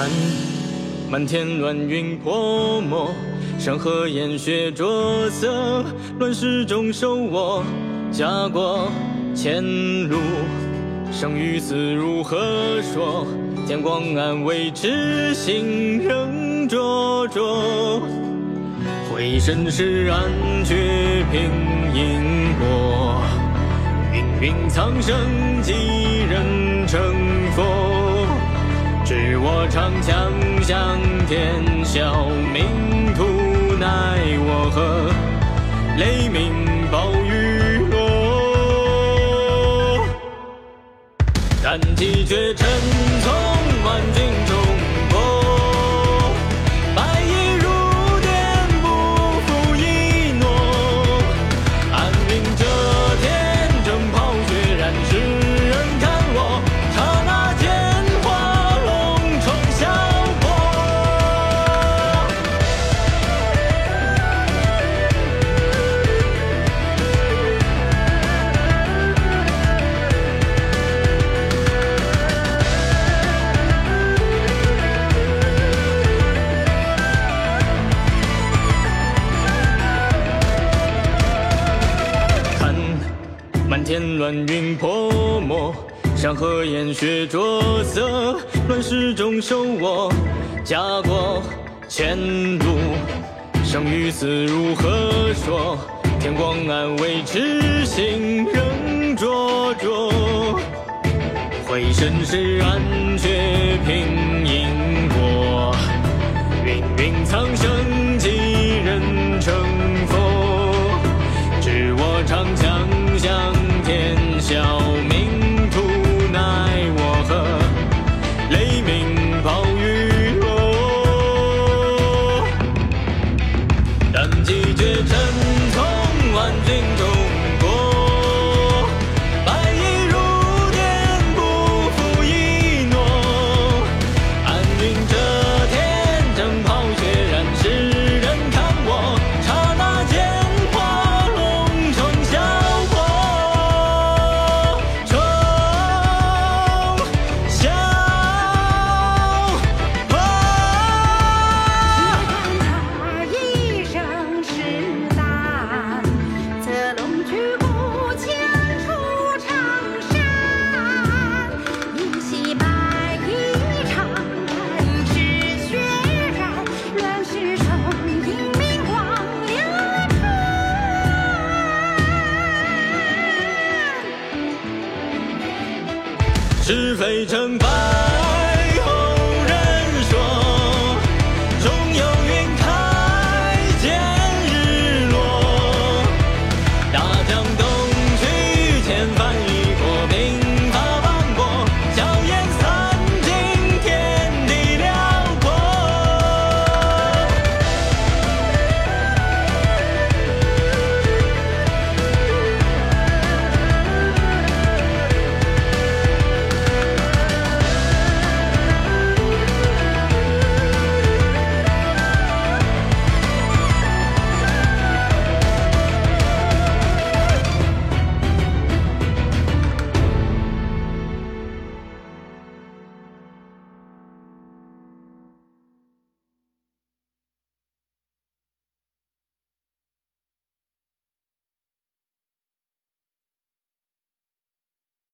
看漫天乱云泼墨，山河烟雪着色，乱世中守我，家国前路，生与死如何说？天光暗，未知心仍灼灼。回身时，暗却凭因果。芸芸苍生，几人成佛？长枪向天笑，命途奈我何？雷鸣暴雨落，但气绝尘从万军中。天乱云泼墨，山河烟雪着色，乱世中守我家国前路，生与死如何说？天光暗，未知心仍灼灼。回身时，暗却凭是非成败。